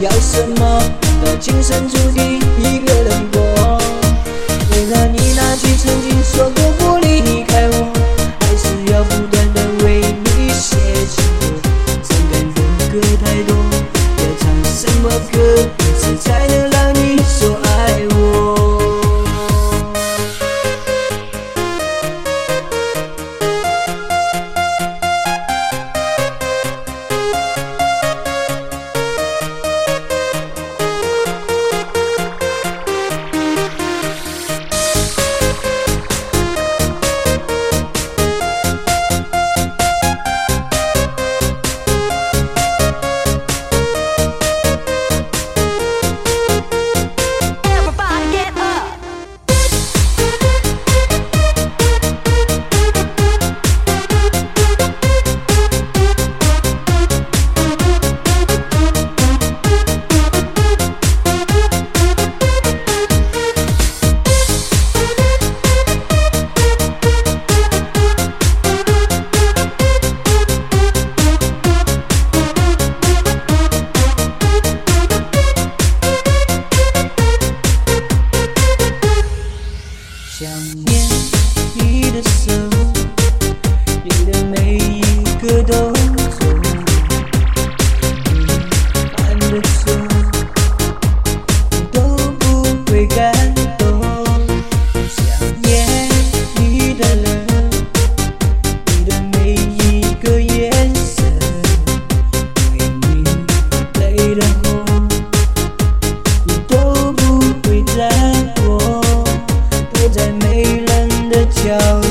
要什么都今生注定一个人过，为了你那句曾经说过不离开我，还是要不断的为你写情歌，伤感的歌太多，要唱什么歌？角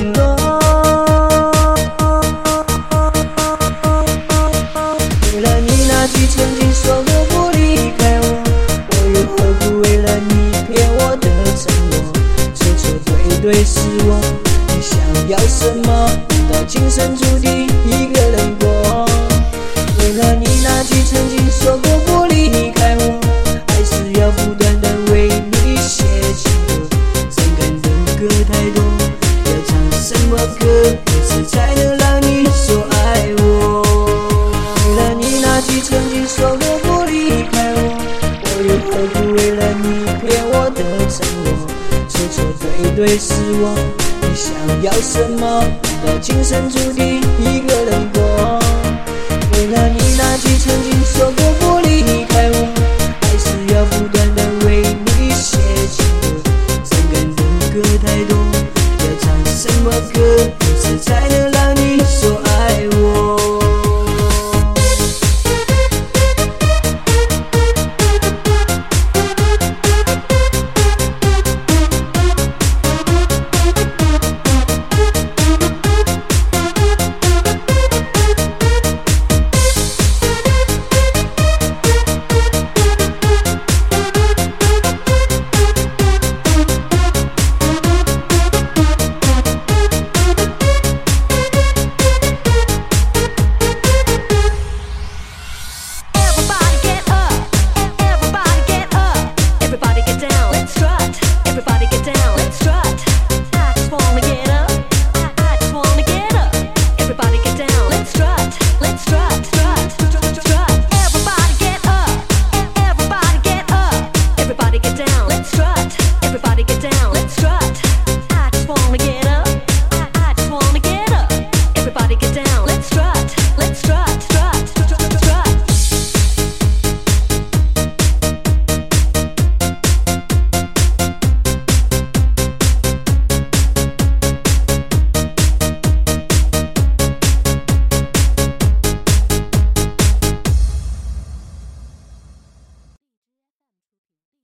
你想要什么都今生注定一个人过。为了你那句曾经说过不离开，我还是要不断的为你写情歌。伤感的歌太多，要唱什么歌？